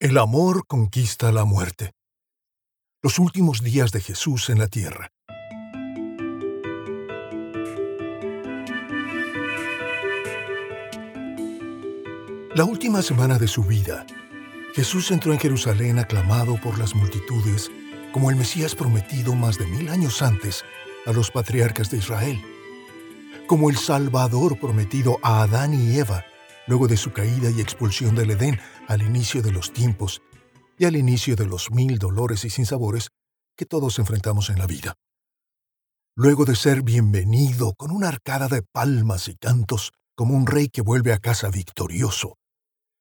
El amor conquista la muerte. Los últimos días de Jesús en la tierra. La última semana de su vida, Jesús entró en Jerusalén aclamado por las multitudes como el Mesías prometido más de mil años antes a los patriarcas de Israel, como el Salvador prometido a Adán y Eva luego de su caída y expulsión del Edén al inicio de los tiempos y al inicio de los mil dolores y sinsabores que todos enfrentamos en la vida. Luego de ser bienvenido con una arcada de palmas y cantos como un rey que vuelve a casa victorioso,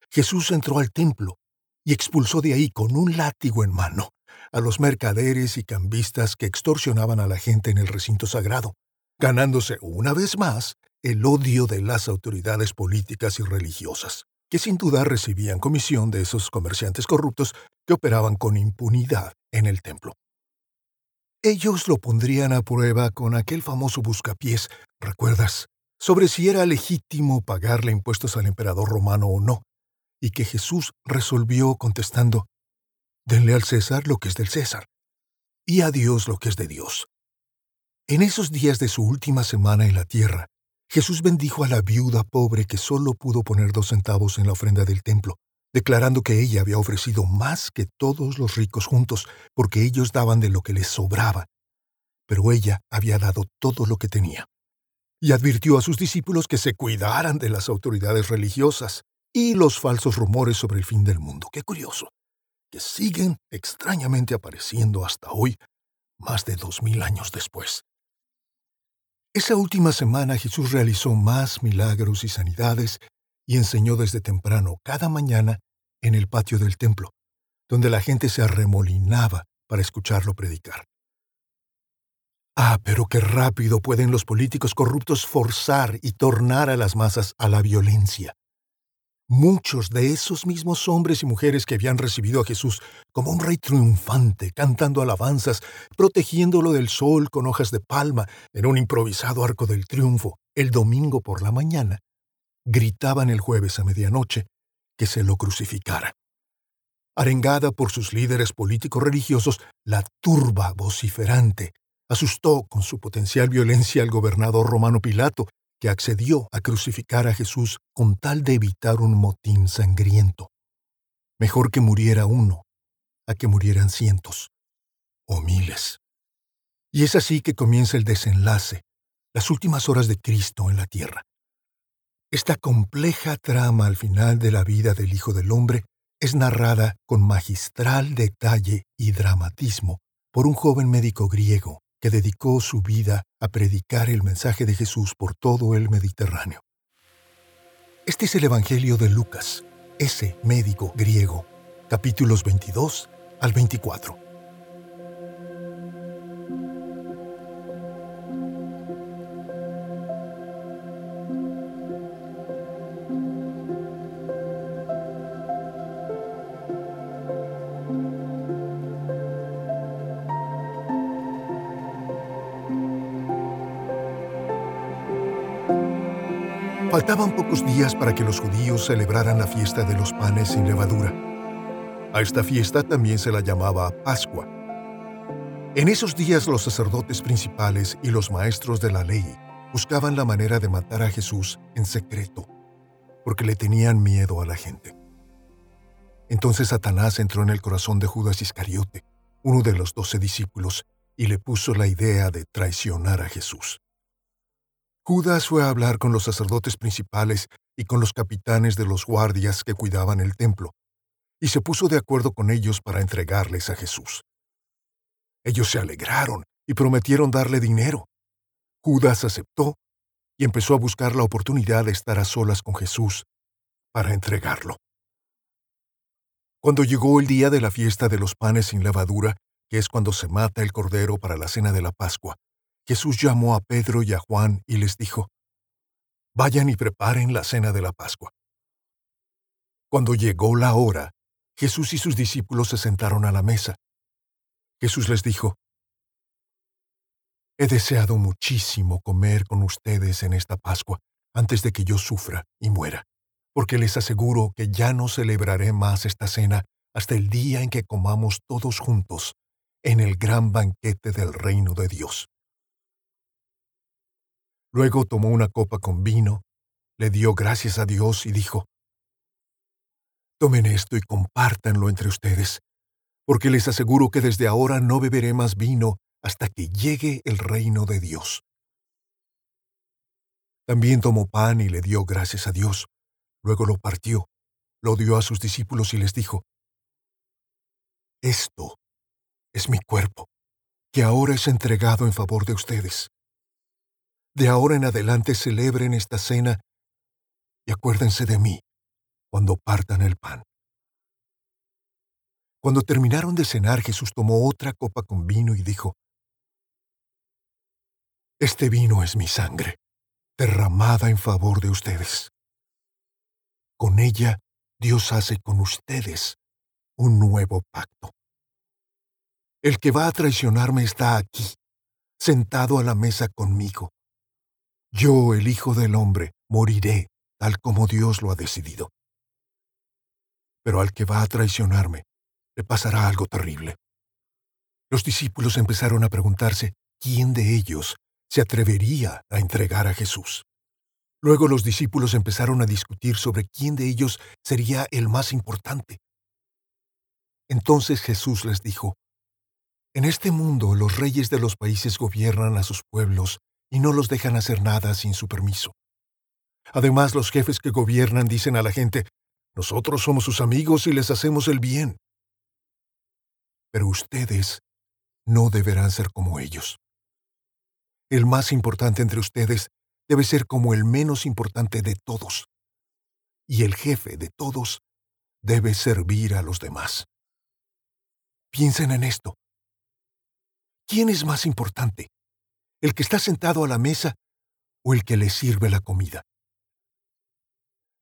Jesús entró al templo y expulsó de ahí con un látigo en mano a los mercaderes y cambistas que extorsionaban a la gente en el recinto sagrado, ganándose una vez más el odio de las autoridades políticas y religiosas, que sin duda recibían comisión de esos comerciantes corruptos que operaban con impunidad en el templo. Ellos lo pondrían a prueba con aquel famoso buscapiés, ¿recuerdas? sobre si era legítimo pagarle impuestos al emperador romano o no, y que Jesús resolvió contestando, Denle al César lo que es del César, y a Dios lo que es de Dios. En esos días de su última semana en la tierra, Jesús bendijo a la viuda pobre que solo pudo poner dos centavos en la ofrenda del templo, declarando que ella había ofrecido más que todos los ricos juntos, porque ellos daban de lo que les sobraba. Pero ella había dado todo lo que tenía. Y advirtió a sus discípulos que se cuidaran de las autoridades religiosas y los falsos rumores sobre el fin del mundo. Qué curioso, que siguen extrañamente apareciendo hasta hoy, más de dos mil años después. Esa última semana Jesús realizó más milagros y sanidades y enseñó desde temprano cada mañana en el patio del templo, donde la gente se arremolinaba para escucharlo predicar. Ah, pero qué rápido pueden los políticos corruptos forzar y tornar a las masas a la violencia. Muchos de esos mismos hombres y mujeres que habían recibido a Jesús como un rey triunfante, cantando alabanzas, protegiéndolo del sol con hojas de palma en un improvisado arco del triunfo, el domingo por la mañana, gritaban el jueves a medianoche que se lo crucificara. Arengada por sus líderes políticos religiosos, la turba vociferante asustó con su potencial violencia al gobernador romano Pilato, que accedió a crucificar a Jesús con tal de evitar un motín sangriento. Mejor que muriera uno a que murieran cientos o miles. Y es así que comienza el desenlace, las últimas horas de Cristo en la tierra. Esta compleja trama al final de la vida del Hijo del Hombre es narrada con magistral detalle y dramatismo por un joven médico griego que dedicó su vida a predicar el mensaje de Jesús por todo el Mediterráneo. Este es el Evangelio de Lucas, ese médico griego, capítulos 22 al 24. Faltaban pocos días para que los judíos celebraran la fiesta de los panes sin levadura. A esta fiesta también se la llamaba Pascua. En esos días los sacerdotes principales y los maestros de la ley buscaban la manera de matar a Jesús en secreto, porque le tenían miedo a la gente. Entonces Satanás entró en el corazón de Judas Iscariote, uno de los doce discípulos, y le puso la idea de traicionar a Jesús. Judas fue a hablar con los sacerdotes principales y con los capitanes de los guardias que cuidaban el templo, y se puso de acuerdo con ellos para entregarles a Jesús. Ellos se alegraron y prometieron darle dinero. Judas aceptó y empezó a buscar la oportunidad de estar a solas con Jesús para entregarlo. Cuando llegó el día de la fiesta de los panes sin levadura, que es cuando se mata el cordero para la cena de la Pascua, Jesús llamó a Pedro y a Juan y les dijo, Vayan y preparen la cena de la Pascua. Cuando llegó la hora, Jesús y sus discípulos se sentaron a la mesa. Jesús les dijo, He deseado muchísimo comer con ustedes en esta Pascua antes de que yo sufra y muera, porque les aseguro que ya no celebraré más esta cena hasta el día en que comamos todos juntos en el gran banquete del reino de Dios. Luego tomó una copa con vino, le dio gracias a Dios y dijo, Tomen esto y compártanlo entre ustedes, porque les aseguro que desde ahora no beberé más vino hasta que llegue el reino de Dios. También tomó pan y le dio gracias a Dios. Luego lo partió, lo dio a sus discípulos y les dijo, Esto es mi cuerpo, que ahora es entregado en favor de ustedes. De ahora en adelante celebren esta cena y acuérdense de mí cuando partan el pan. Cuando terminaron de cenar, Jesús tomó otra copa con vino y dijo, Este vino es mi sangre derramada en favor de ustedes. Con ella Dios hace con ustedes un nuevo pacto. El que va a traicionarme está aquí, sentado a la mesa conmigo. Yo, el Hijo del Hombre, moriré tal como Dios lo ha decidido. Pero al que va a traicionarme, le pasará algo terrible. Los discípulos empezaron a preguntarse quién de ellos se atrevería a entregar a Jesús. Luego los discípulos empezaron a discutir sobre quién de ellos sería el más importante. Entonces Jesús les dijo, En este mundo los reyes de los países gobiernan a sus pueblos y no los dejan hacer nada sin su permiso. Además, los jefes que gobiernan dicen a la gente, nosotros somos sus amigos y les hacemos el bien. Pero ustedes no deberán ser como ellos. El más importante entre ustedes debe ser como el menos importante de todos. Y el jefe de todos debe servir a los demás. Piensen en esto. ¿Quién es más importante? ¿El que está sentado a la mesa o el que le sirve la comida?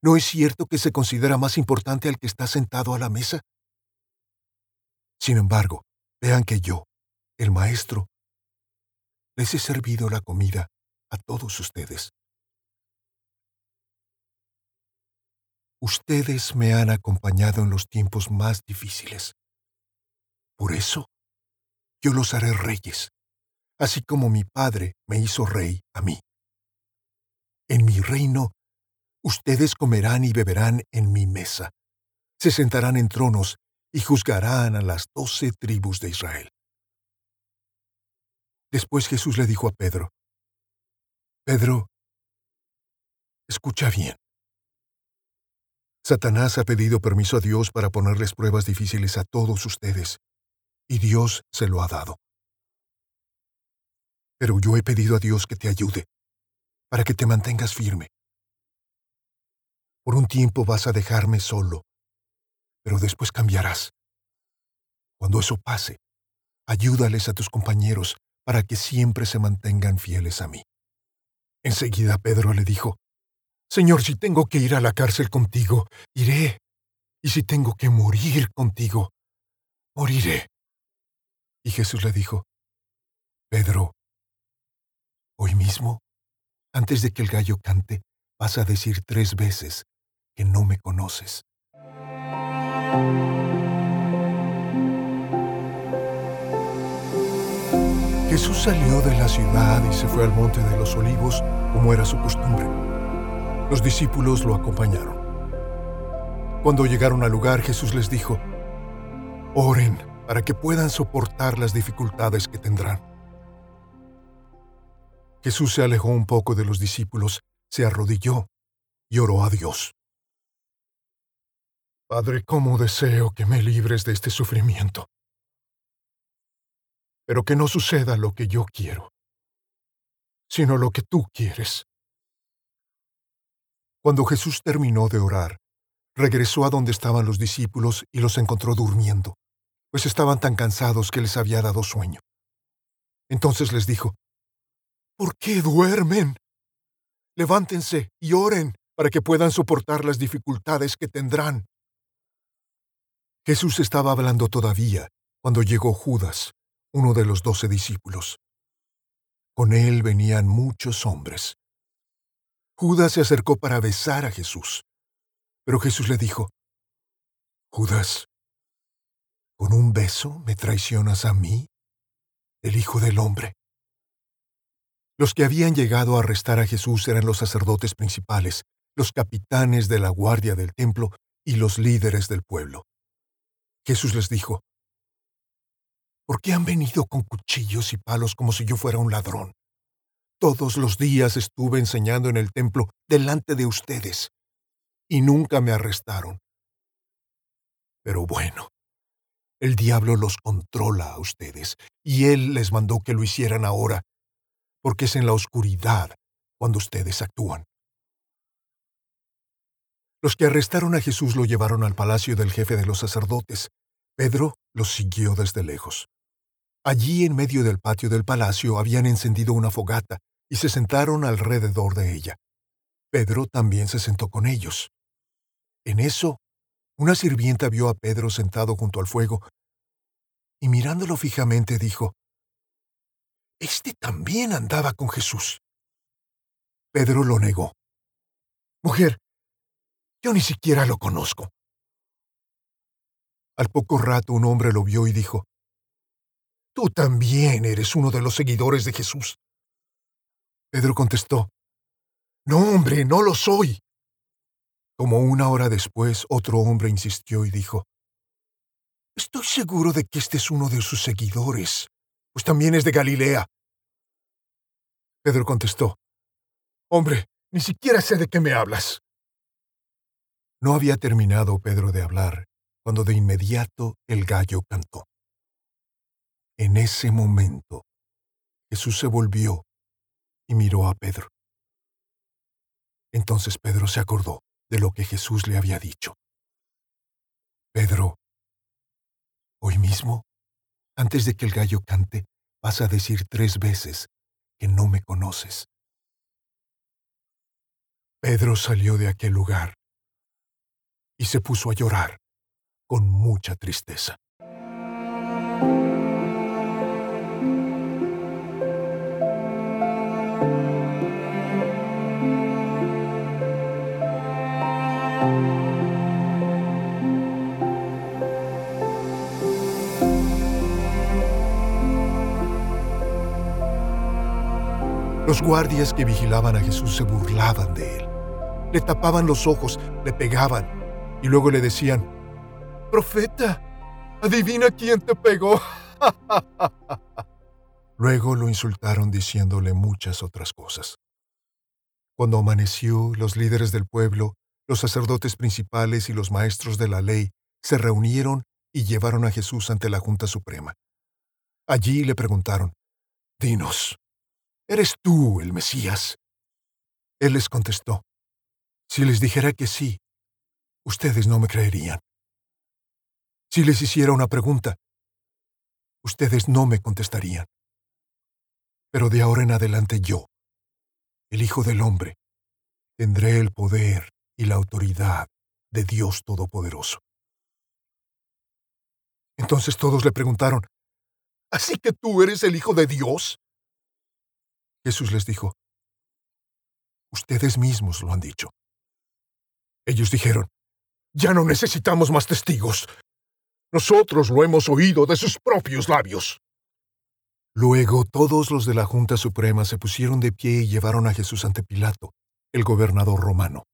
¿No es cierto que se considera más importante al que está sentado a la mesa? Sin embargo, vean que yo, el maestro, les he servido la comida a todos ustedes. Ustedes me han acompañado en los tiempos más difíciles. Por eso, yo los haré reyes, así como mi Padre me hizo rey a mí. En mi reino, ustedes comerán y beberán en mi mesa, se sentarán en tronos y juzgarán a las doce tribus de Israel. Después Jesús le dijo a Pedro, Pedro, escucha bien. Satanás ha pedido permiso a Dios para ponerles pruebas difíciles a todos ustedes, y Dios se lo ha dado. Pero yo he pedido a Dios que te ayude, para que te mantengas firme. Por un tiempo vas a dejarme solo, pero después cambiarás. Cuando eso pase, ayúdales a tus compañeros para que siempre se mantengan fieles a mí. Enseguida Pedro le dijo, Señor, si tengo que ir a la cárcel contigo, iré. Y si tengo que morir contigo, moriré. Y Jesús le dijo, Pedro, hoy mismo, antes de que el gallo cante, vas a decir tres veces que no me conoces. Jesús salió de la ciudad y se fue al monte de los olivos como era su costumbre. Los discípulos lo acompañaron. Cuando llegaron al lugar, Jesús les dijo, Oren para que puedan soportar las dificultades que tendrán. Jesús se alejó un poco de los discípulos, se arrodilló y oró a Dios. Padre, cómo deseo que me libres de este sufrimiento pero que no suceda lo que yo quiero, sino lo que tú quieres. Cuando Jesús terminó de orar, regresó a donde estaban los discípulos y los encontró durmiendo, pues estaban tan cansados que les había dado sueño. Entonces les dijo, ¿Por qué duermen? Levántense y oren para que puedan soportar las dificultades que tendrán. Jesús estaba hablando todavía cuando llegó Judas, uno de los doce discípulos. Con él venían muchos hombres. Judas se acercó para besar a Jesús, pero Jesús le dijo, Judas, ¿Con un beso me traicionas a mí, el Hijo del Hombre? Los que habían llegado a arrestar a Jesús eran los sacerdotes principales, los capitanes de la guardia del templo y los líderes del pueblo. Jesús les dijo, ¿Por qué han venido con cuchillos y palos como si yo fuera un ladrón? Todos los días estuve enseñando en el templo delante de ustedes y nunca me arrestaron. Pero bueno, el diablo los controla a ustedes y él les mandó que lo hicieran ahora, porque es en la oscuridad cuando ustedes actúan. Los que arrestaron a Jesús lo llevaron al palacio del jefe de los sacerdotes. Pedro los siguió desde lejos. Allí en medio del patio del palacio habían encendido una fogata y se sentaron alrededor de ella. Pedro también se sentó con ellos. En eso, una sirvienta vio a Pedro sentado junto al fuego y mirándolo fijamente dijo, Este también andaba con Jesús. Pedro lo negó. Mujer, yo ni siquiera lo conozco. Al poco rato un hombre lo vio y dijo, Tú también eres uno de los seguidores de Jesús. Pedro contestó, No, hombre, no lo soy. Como una hora después, otro hombre insistió y dijo, Estoy seguro de que este es uno de sus seguidores, pues también es de Galilea. Pedro contestó, Hombre, ni siquiera sé de qué me hablas. No había terminado Pedro de hablar, cuando de inmediato el gallo cantó. En ese momento, Jesús se volvió y miró a Pedro. Entonces Pedro se acordó de lo que Jesús le había dicho. Pedro, hoy mismo, antes de que el gallo cante, vas a decir tres veces que no me conoces. Pedro salió de aquel lugar y se puso a llorar con mucha tristeza. Los guardias que vigilaban a Jesús se burlaban de él. Le tapaban los ojos, le pegaban y luego le decían, Profeta, adivina quién te pegó. luego lo insultaron diciéndole muchas otras cosas. Cuando amaneció, los líderes del pueblo, los sacerdotes principales y los maestros de la ley se reunieron y llevaron a Jesús ante la Junta Suprema. Allí le preguntaron, Dinos, ¿Eres tú el Mesías? Él les contestó, Si les dijera que sí, ustedes no me creerían. Si les hiciera una pregunta, ustedes no me contestarían. Pero de ahora en adelante yo, el Hijo del Hombre, tendré el poder y la autoridad de Dios Todopoderoso. Entonces todos le preguntaron, ¿Así que tú eres el Hijo de Dios? Jesús les dijo, Ustedes mismos lo han dicho. Ellos dijeron, Ya no necesitamos más testigos. Nosotros lo hemos oído de sus propios labios. Luego todos los de la Junta Suprema se pusieron de pie y llevaron a Jesús ante Pilato, el gobernador romano.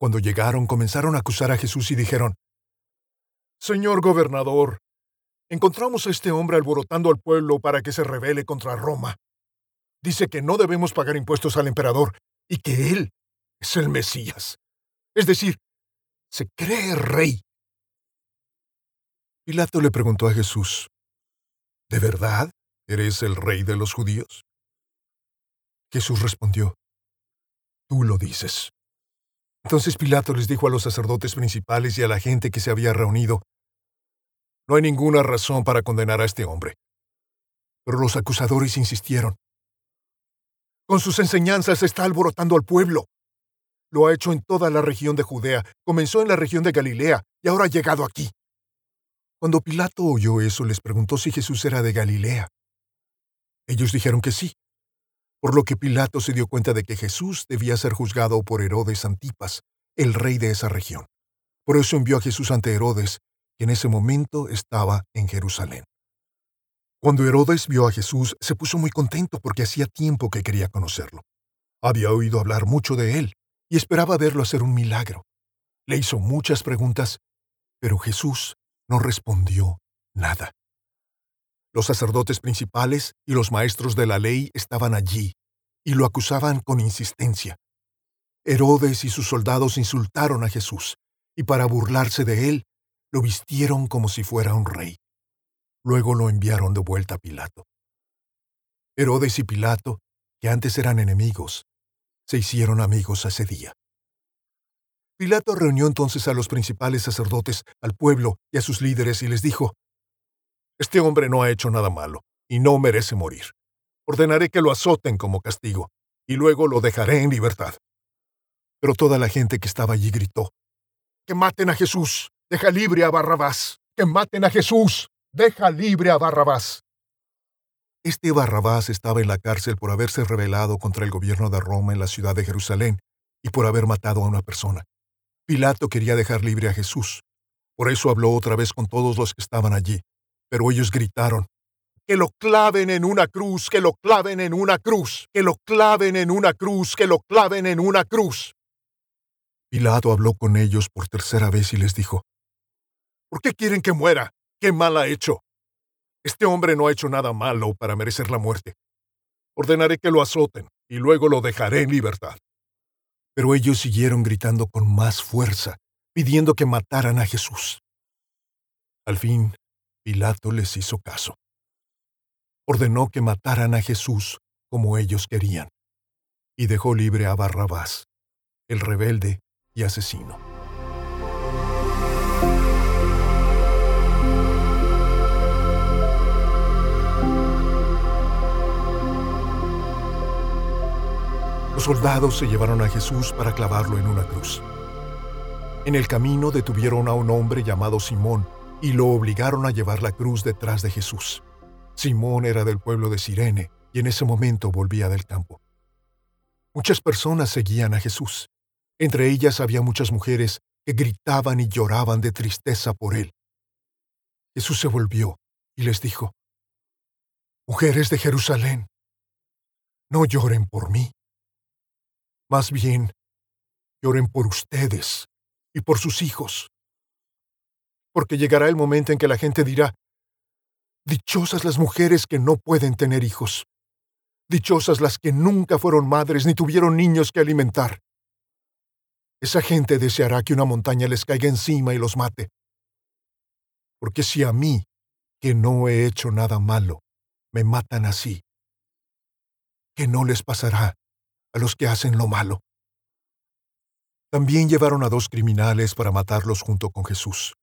Cuando llegaron comenzaron a acusar a Jesús y dijeron, Señor gobernador, encontramos a este hombre alborotando al pueblo para que se rebele contra Roma dice que no debemos pagar impuestos al emperador y que él es el Mesías. Es decir, se cree rey. Pilato le preguntó a Jesús, ¿De verdad eres el rey de los judíos? Jesús respondió, Tú lo dices. Entonces Pilato les dijo a los sacerdotes principales y a la gente que se había reunido, No hay ninguna razón para condenar a este hombre. Pero los acusadores insistieron, con sus enseñanzas está alborotando al pueblo. Lo ha hecho en toda la región de Judea, comenzó en la región de Galilea y ahora ha llegado aquí. Cuando Pilato oyó eso, les preguntó si Jesús era de Galilea. Ellos dijeron que sí, por lo que Pilato se dio cuenta de que Jesús debía ser juzgado por Herodes Antipas, el rey de esa región. Por eso envió a Jesús ante Herodes, que en ese momento estaba en Jerusalén. Cuando Herodes vio a Jesús, se puso muy contento porque hacía tiempo que quería conocerlo. Había oído hablar mucho de él y esperaba verlo hacer un milagro. Le hizo muchas preguntas, pero Jesús no respondió nada. Los sacerdotes principales y los maestros de la ley estaban allí y lo acusaban con insistencia. Herodes y sus soldados insultaron a Jesús y para burlarse de él, lo vistieron como si fuera un rey. Luego lo enviaron de vuelta a Pilato. Herodes y Pilato, que antes eran enemigos, se hicieron amigos ese día. Pilato reunió entonces a los principales sacerdotes, al pueblo y a sus líderes y les dijo, Este hombre no ha hecho nada malo y no merece morir. Ordenaré que lo azoten como castigo y luego lo dejaré en libertad. Pero toda la gente que estaba allí gritó, Que maten a Jesús, deja libre a Barrabás, que maten a Jesús, deja libre a Barrabás. Este Barrabás estaba en la cárcel por haberse rebelado contra el gobierno de Roma en la ciudad de Jerusalén y por haber matado a una persona. Pilato quería dejar libre a Jesús. Por eso habló otra vez con todos los que estaban allí. Pero ellos gritaron, que lo claven en una cruz, que lo claven en una cruz, que lo claven en una cruz, que lo claven en una cruz. Pilato habló con ellos por tercera vez y les dijo, ¿Por qué quieren que muera? ¿Qué mal ha hecho? Este hombre no ha hecho nada malo para merecer la muerte. Ordenaré que lo azoten y luego lo dejaré en libertad. Pero ellos siguieron gritando con más fuerza, pidiendo que mataran a Jesús. Al fin, Pilato les hizo caso. Ordenó que mataran a Jesús como ellos querían, y dejó libre a Barrabás, el rebelde y asesino. Los soldados se llevaron a Jesús para clavarlo en una cruz. En el camino detuvieron a un hombre llamado Simón y lo obligaron a llevar la cruz detrás de Jesús. Simón era del pueblo de Sirene y en ese momento volvía del campo. Muchas personas seguían a Jesús. Entre ellas había muchas mujeres que gritaban y lloraban de tristeza por él. Jesús se volvió y les dijo, Mujeres de Jerusalén, no lloren por mí. Más bien, lloren por ustedes y por sus hijos. Porque llegará el momento en que la gente dirá, Dichosas las mujeres que no pueden tener hijos. Dichosas las que nunca fueron madres ni tuvieron niños que alimentar. Esa gente deseará que una montaña les caiga encima y los mate. Porque si a mí, que no he hecho nada malo, me matan así, ¿qué no les pasará a los que hacen lo malo. También llevaron a dos criminales para matarlos junto con Jesús.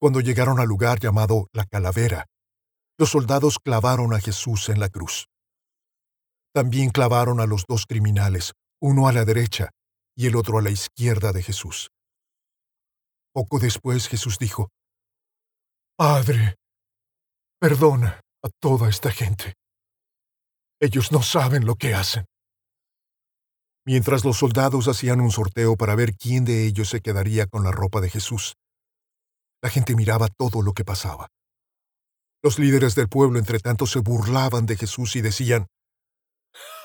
Cuando llegaron al lugar llamado la calavera, los soldados clavaron a Jesús en la cruz. También clavaron a los dos criminales, uno a la derecha y el otro a la izquierda de Jesús. Poco después Jesús dijo, Padre, perdona a toda esta gente. Ellos no saben lo que hacen. Mientras los soldados hacían un sorteo para ver quién de ellos se quedaría con la ropa de Jesús, la gente miraba todo lo que pasaba. Los líderes del pueblo, entre tanto, se burlaban de Jesús y decían,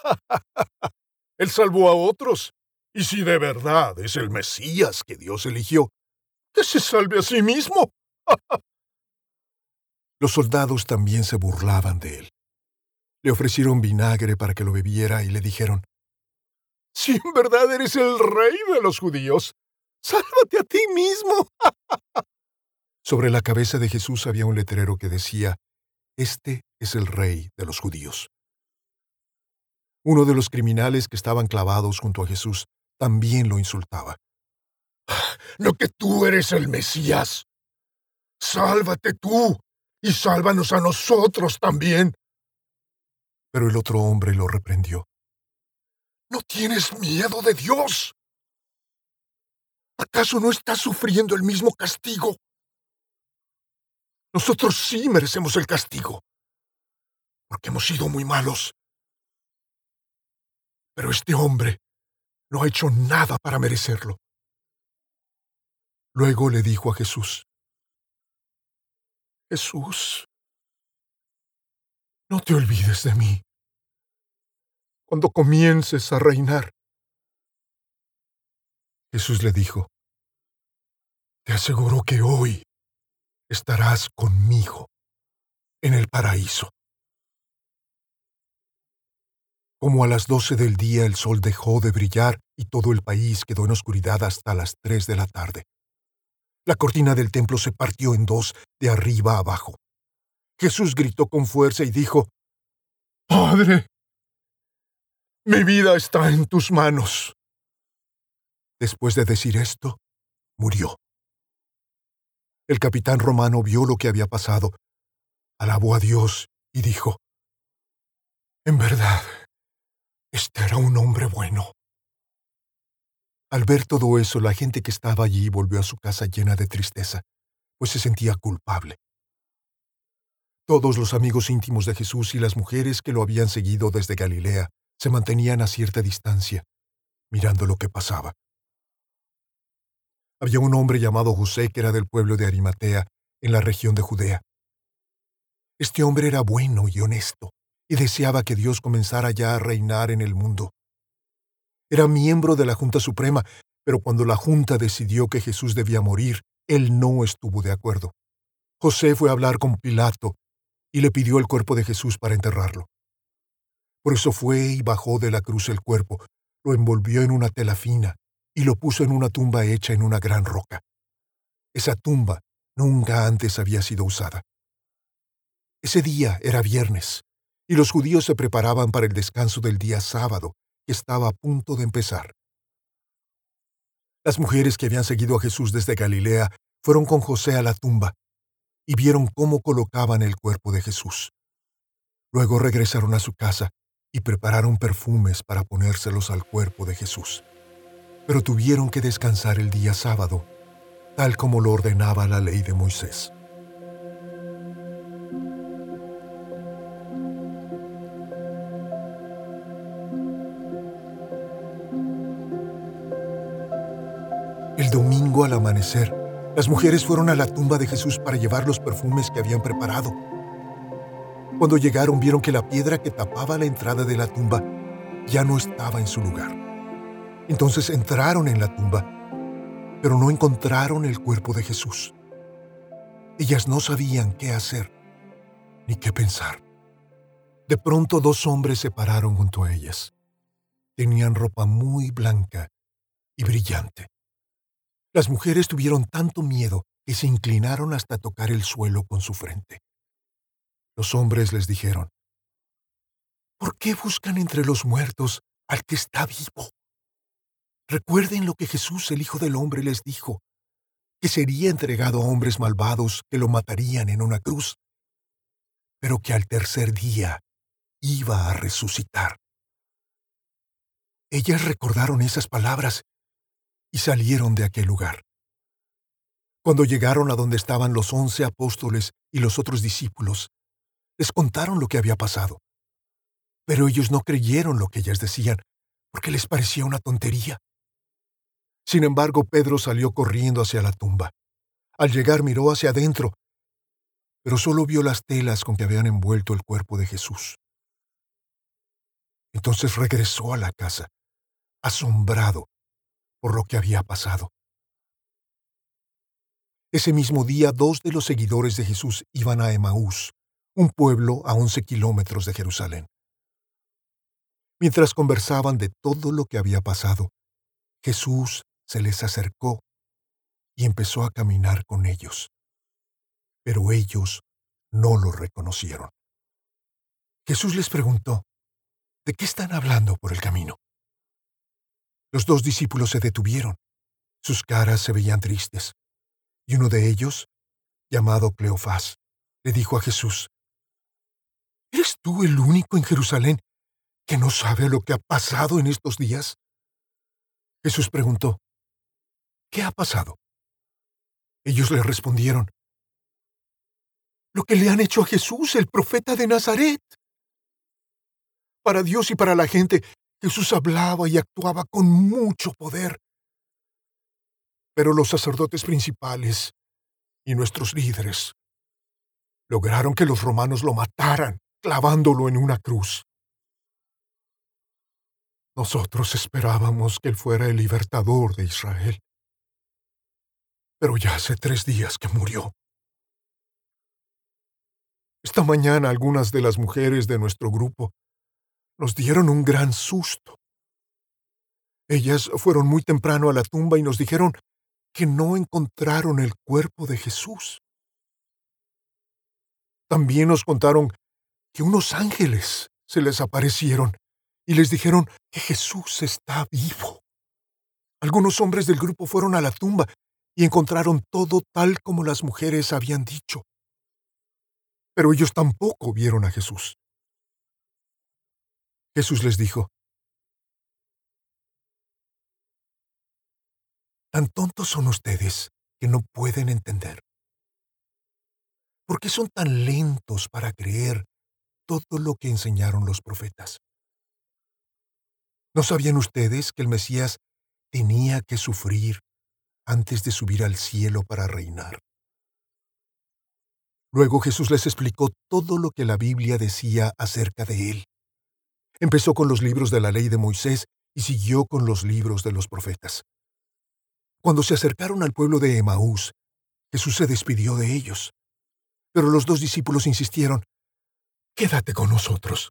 Él salvó a otros, y si de verdad es el Mesías que Dios eligió, que se salve a sí mismo. Los soldados también se burlaban de él. Le ofrecieron vinagre para que lo bebiera y le dijeron, si en verdad eres el rey de los judíos, sálvate a ti mismo. Sobre la cabeza de Jesús había un letrero que decía, Este es el rey de los judíos. Uno de los criminales que estaban clavados junto a Jesús también lo insultaba. ¿No que tú eres el Mesías? Sálvate tú y sálvanos a nosotros también. Pero el otro hombre lo reprendió. ¿No tienes miedo de Dios? ¿Acaso no estás sufriendo el mismo castigo? Nosotros sí merecemos el castigo, porque hemos sido muy malos. Pero este hombre no ha hecho nada para merecerlo. Luego le dijo a Jesús, Jesús, no te olvides de mí. Cuando comiences a reinar. Jesús le dijo, Te aseguro que hoy estarás conmigo en el paraíso. Como a las doce del día el sol dejó de brillar y todo el país quedó en oscuridad hasta las tres de la tarde. La cortina del templo se partió en dos de arriba abajo. Jesús gritó con fuerza y dijo, Padre, mi vida está en tus manos. Después de decir esto, murió. El capitán romano vio lo que había pasado, alabó a Dios y dijo, En verdad, este era un hombre bueno. Al ver todo eso, la gente que estaba allí volvió a su casa llena de tristeza, pues se sentía culpable. Todos los amigos íntimos de Jesús y las mujeres que lo habían seguido desde Galilea se mantenían a cierta distancia, mirando lo que pasaba. Había un hombre llamado José que era del pueblo de Arimatea, en la región de Judea. Este hombre era bueno y honesto, y deseaba que Dios comenzara ya a reinar en el mundo. Era miembro de la Junta Suprema, pero cuando la Junta decidió que Jesús debía morir, él no estuvo de acuerdo. José fue a hablar con Pilato y le pidió el cuerpo de Jesús para enterrarlo. Por eso fue y bajó de la cruz el cuerpo, lo envolvió en una tela fina y lo puso en una tumba hecha en una gran roca. Esa tumba nunca antes había sido usada. Ese día era viernes, y los judíos se preparaban para el descanso del día sábado, que estaba a punto de empezar. Las mujeres que habían seguido a Jesús desde Galilea fueron con José a la tumba y vieron cómo colocaban el cuerpo de Jesús. Luego regresaron a su casa y prepararon perfumes para ponérselos al cuerpo de Jesús. Pero tuvieron que descansar el día sábado, tal como lo ordenaba la ley de Moisés. El domingo al amanecer, las mujeres fueron a la tumba de Jesús para llevar los perfumes que habían preparado. Cuando llegaron vieron que la piedra que tapaba la entrada de la tumba ya no estaba en su lugar. Entonces entraron en la tumba, pero no encontraron el cuerpo de Jesús. Ellas no sabían qué hacer ni qué pensar. De pronto dos hombres se pararon junto a ellas. Tenían ropa muy blanca y brillante. Las mujeres tuvieron tanto miedo que se inclinaron hasta tocar el suelo con su frente. Los hombres les dijeron, ¿Por qué buscan entre los muertos al que está vivo? Recuerden lo que Jesús, el Hijo del Hombre, les dijo, que sería entregado a hombres malvados que lo matarían en una cruz, pero que al tercer día iba a resucitar. Ellas recordaron esas palabras y salieron de aquel lugar. Cuando llegaron a donde estaban los once apóstoles y los otros discípulos, les contaron lo que había pasado. Pero ellos no creyeron lo que ellas decían, porque les parecía una tontería. Sin embargo, Pedro salió corriendo hacia la tumba. Al llegar miró hacia adentro, pero solo vio las telas con que habían envuelto el cuerpo de Jesús. Entonces regresó a la casa, asombrado por lo que había pasado. Ese mismo día dos de los seguidores de Jesús iban a Emaús, un pueblo a once kilómetros de Jerusalén. Mientras conversaban de todo lo que había pasado, Jesús se les acercó y empezó a caminar con ellos. Pero ellos no lo reconocieron. Jesús les preguntó, ¿de qué están hablando por el camino? Los dos discípulos se detuvieron. Sus caras se veían tristes. Y uno de ellos, llamado Cleofás, le dijo a Jesús, ¿Eres tú el único en Jerusalén que no sabe lo que ha pasado en estos días? Jesús preguntó, ¿qué ha pasado? Ellos le respondieron, lo que le han hecho a Jesús, el profeta de Nazaret. Para Dios y para la gente, Jesús hablaba y actuaba con mucho poder. Pero los sacerdotes principales y nuestros líderes lograron que los romanos lo mataran, clavándolo en una cruz. Nosotros esperábamos que él fuera el libertador de Israel. Pero ya hace tres días que murió. Esta mañana algunas de las mujeres de nuestro grupo nos dieron un gran susto. Ellas fueron muy temprano a la tumba y nos dijeron que no encontraron el cuerpo de Jesús. También nos contaron que unos ángeles se les aparecieron y les dijeron que Jesús está vivo. Algunos hombres del grupo fueron a la tumba y encontraron todo tal como las mujeres habían dicho. Pero ellos tampoco vieron a Jesús. Jesús les dijo, Tan tontos son ustedes que no pueden entender. ¿Por qué son tan lentos para creer todo lo que enseñaron los profetas? ¿No sabían ustedes que el Mesías tenía que sufrir antes de subir al cielo para reinar? Luego Jesús les explicó todo lo que la Biblia decía acerca de él. Empezó con los libros de la ley de Moisés y siguió con los libros de los profetas. Cuando se acercaron al pueblo de Emaús, Jesús se despidió de ellos. Pero los dos discípulos insistieron, Quédate con nosotros.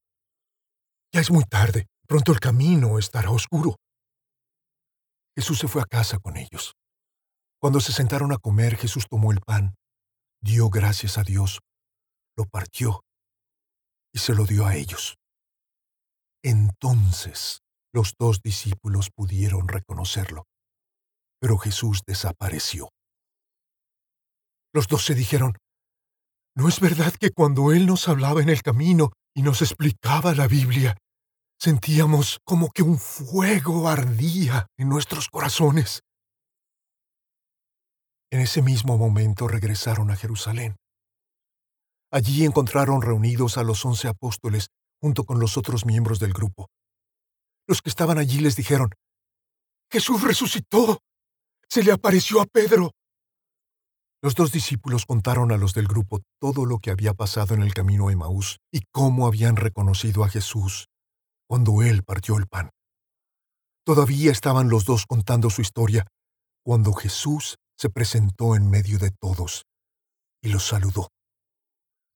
Ya es muy tarde, pronto el camino estará oscuro. Jesús se fue a casa con ellos. Cuando se sentaron a comer, Jesús tomó el pan, dio gracias a Dios, lo partió y se lo dio a ellos. Entonces los dos discípulos pudieron reconocerlo pero Jesús desapareció. Los dos se dijeron, ¿no es verdad que cuando Él nos hablaba en el camino y nos explicaba la Biblia, sentíamos como que un fuego ardía en nuestros corazones? En ese mismo momento regresaron a Jerusalén. Allí encontraron reunidos a los once apóstoles junto con los otros miembros del grupo. Los que estaban allí les dijeron, Jesús resucitó se le apareció a Pedro. Los dos discípulos contaron a los del grupo todo lo que había pasado en el camino a Emaús y cómo habían reconocido a Jesús cuando él partió el pan. Todavía estaban los dos contando su historia cuando Jesús se presentó en medio de todos y los saludó.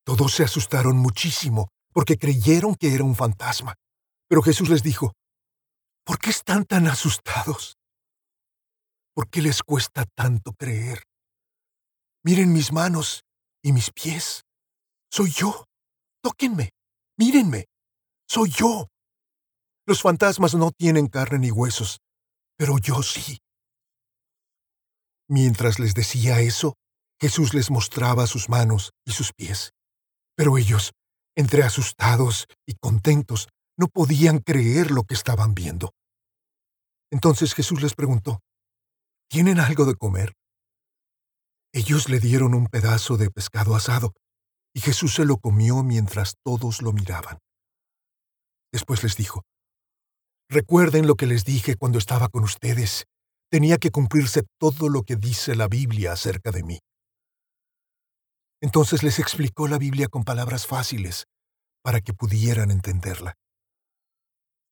Todos se asustaron muchísimo porque creyeron que era un fantasma. Pero Jesús les dijo, ¿por qué están tan asustados? ¿Por qué les cuesta tanto creer? Miren mis manos y mis pies. Soy yo. Tóquenme. Mírenme. Soy yo. Los fantasmas no tienen carne ni huesos, pero yo sí. Mientras les decía eso, Jesús les mostraba sus manos y sus pies. Pero ellos, entre asustados y contentos, no podían creer lo que estaban viendo. Entonces Jesús les preguntó, ¿Tienen algo de comer? Ellos le dieron un pedazo de pescado asado, y Jesús se lo comió mientras todos lo miraban. Después les dijo, Recuerden lo que les dije cuando estaba con ustedes. Tenía que cumplirse todo lo que dice la Biblia acerca de mí. Entonces les explicó la Biblia con palabras fáciles, para que pudieran entenderla.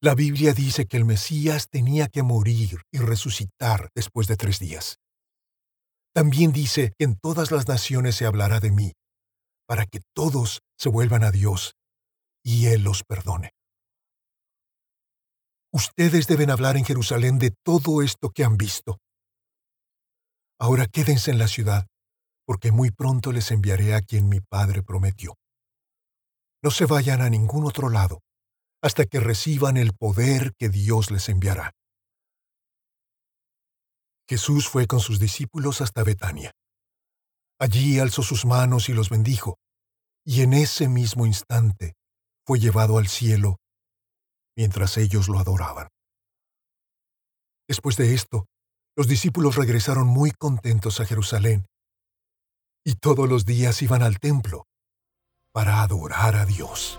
La Biblia dice que el Mesías tenía que morir y resucitar después de tres días. También dice que en todas las naciones se hablará de mí, para que todos se vuelvan a Dios y Él los perdone. Ustedes deben hablar en Jerusalén de todo esto que han visto. Ahora quédense en la ciudad, porque muy pronto les enviaré a quien mi Padre prometió. No se vayan a ningún otro lado hasta que reciban el poder que Dios les enviará. Jesús fue con sus discípulos hasta Betania. Allí alzó sus manos y los bendijo, y en ese mismo instante fue llevado al cielo mientras ellos lo adoraban. Después de esto, los discípulos regresaron muy contentos a Jerusalén, y todos los días iban al templo para adorar a Dios.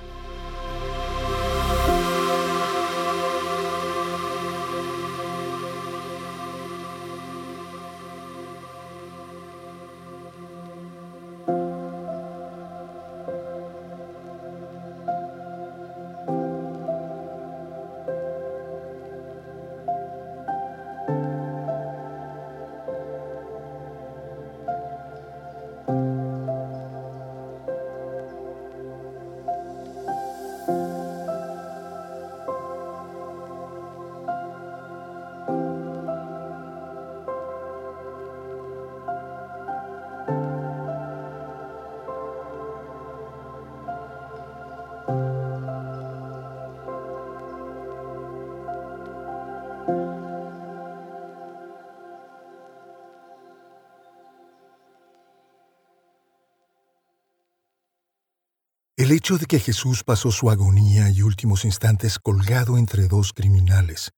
El hecho de que Jesús pasó su agonía y últimos instantes colgado entre dos criminales,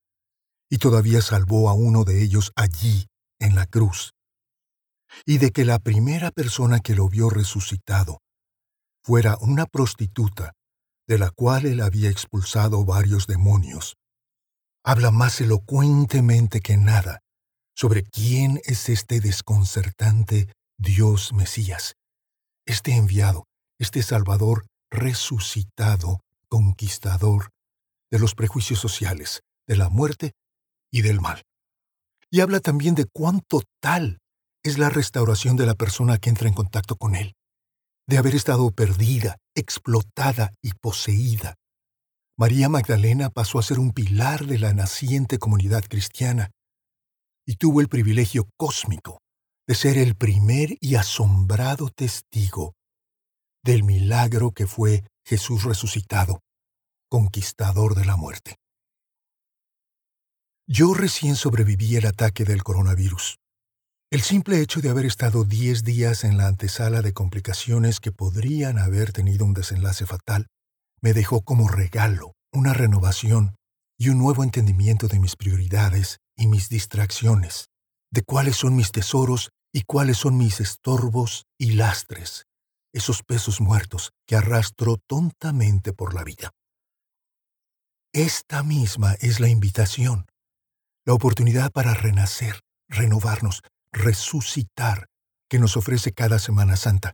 y todavía salvó a uno de ellos allí, en la cruz, y de que la primera persona que lo vio resucitado fuera una prostituta, de la cual él había expulsado varios demonios, habla más elocuentemente que nada sobre quién es este desconcertante Dios Mesías, este enviado, este Salvador resucitado, conquistador de los prejuicios sociales, de la muerte y del mal. Y habla también de cuán total es la restauración de la persona que entra en contacto con Él, de haber estado perdida, explotada y poseída. María Magdalena pasó a ser un pilar de la naciente comunidad cristiana y tuvo el privilegio cósmico de ser el primer y asombrado testigo del milagro que fue Jesús resucitado, conquistador de la muerte. Yo recién sobreviví el ataque del coronavirus. El simple hecho de haber estado 10 días en la antesala de complicaciones que podrían haber tenido un desenlace fatal me dejó como regalo una renovación y un nuevo entendimiento de mis prioridades y mis distracciones, de cuáles son mis tesoros y cuáles son mis estorbos y lastres, esos pesos muertos que arrastro tontamente por la vida. Esta misma es la invitación la oportunidad para renacer, renovarnos, resucitar que nos ofrece cada Semana Santa.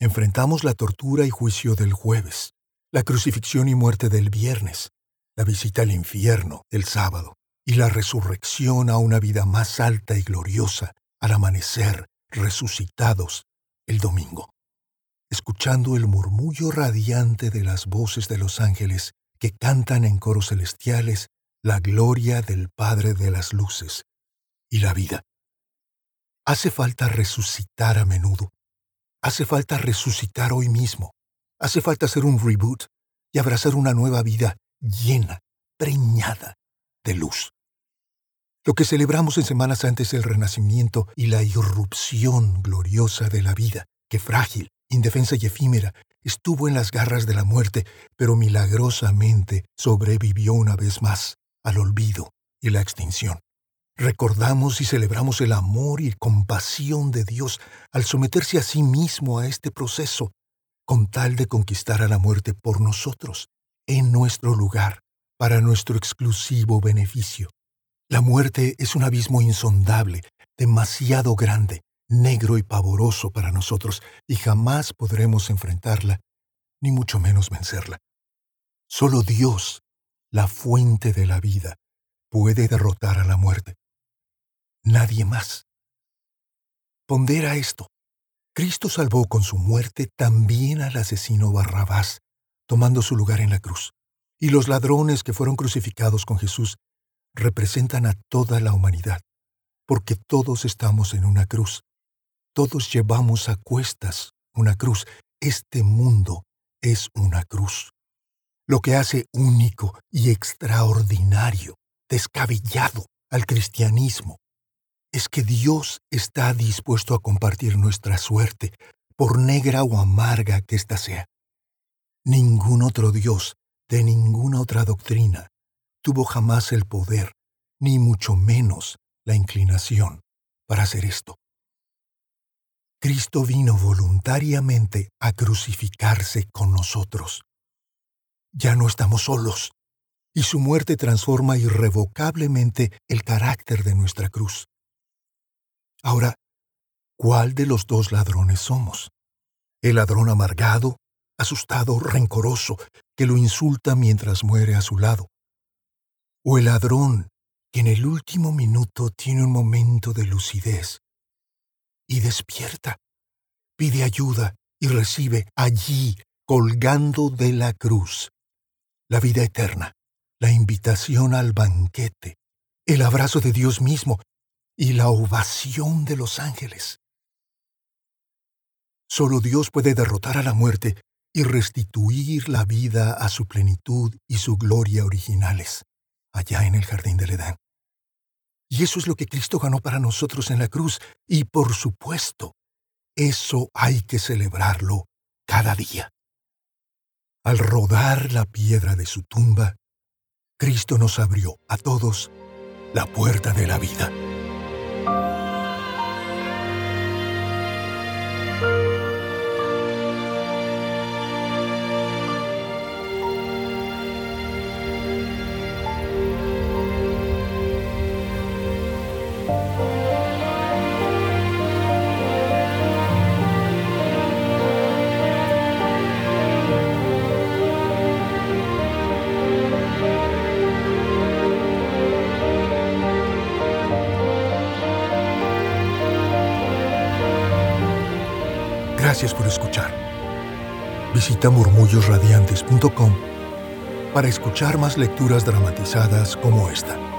Enfrentamos la tortura y juicio del jueves, la crucifixión y muerte del viernes, la visita al infierno el sábado y la resurrección a una vida más alta y gloriosa al amanecer, resucitados, el domingo. Escuchando el murmullo radiante de las voces de los ángeles que cantan en coros celestiales la gloria del Padre de las Luces y la vida. Hace falta resucitar a menudo. Hace falta resucitar hoy mismo. Hace falta hacer un reboot y abrazar una nueva vida llena, preñada de luz. Lo que celebramos en Semanas antes es el renacimiento y la irrupción gloriosa de la vida, que frágil, indefensa y efímera, estuvo en las garras de la muerte, pero milagrosamente sobrevivió una vez más al olvido y la extinción. Recordamos y celebramos el amor y compasión de Dios al someterse a sí mismo a este proceso, con tal de conquistar a la muerte por nosotros, en nuestro lugar, para nuestro exclusivo beneficio. La muerte es un abismo insondable, demasiado grande, negro y pavoroso para nosotros, y jamás podremos enfrentarla, ni mucho menos vencerla. Solo Dios la fuente de la vida, puede derrotar a la muerte. Nadie más. Pondera esto. Cristo salvó con su muerte también al asesino Barrabás, tomando su lugar en la cruz. Y los ladrones que fueron crucificados con Jesús representan a toda la humanidad, porque todos estamos en una cruz. Todos llevamos a cuestas una cruz. Este mundo es una cruz lo que hace único y extraordinario, descabellado al cristianismo, es que Dios está dispuesto a compartir nuestra suerte, por negra o amarga que ésta sea. Ningún otro Dios, de ninguna otra doctrina, tuvo jamás el poder, ni mucho menos la inclinación, para hacer esto. Cristo vino voluntariamente a crucificarse con nosotros ya no estamos solos, y su muerte transforma irrevocablemente el carácter de nuestra cruz. Ahora, ¿cuál de los dos ladrones somos? ¿El ladrón amargado, asustado, rencoroso, que lo insulta mientras muere a su lado? ¿O el ladrón que en el último minuto tiene un momento de lucidez y despierta, pide ayuda y recibe allí, colgando de la cruz, la vida eterna, la invitación al banquete, el abrazo de Dios mismo y la ovación de los ángeles. Solo Dios puede derrotar a la muerte y restituir la vida a su plenitud y su gloria originales, allá en el jardín del Edén. Y eso es lo que Cristo ganó para nosotros en la cruz, y por supuesto, eso hay que celebrarlo cada día. Al rodar la piedra de su tumba, Cristo nos abrió a todos la puerta de la vida. Visita para escuchar más lecturas dramatizadas como esta.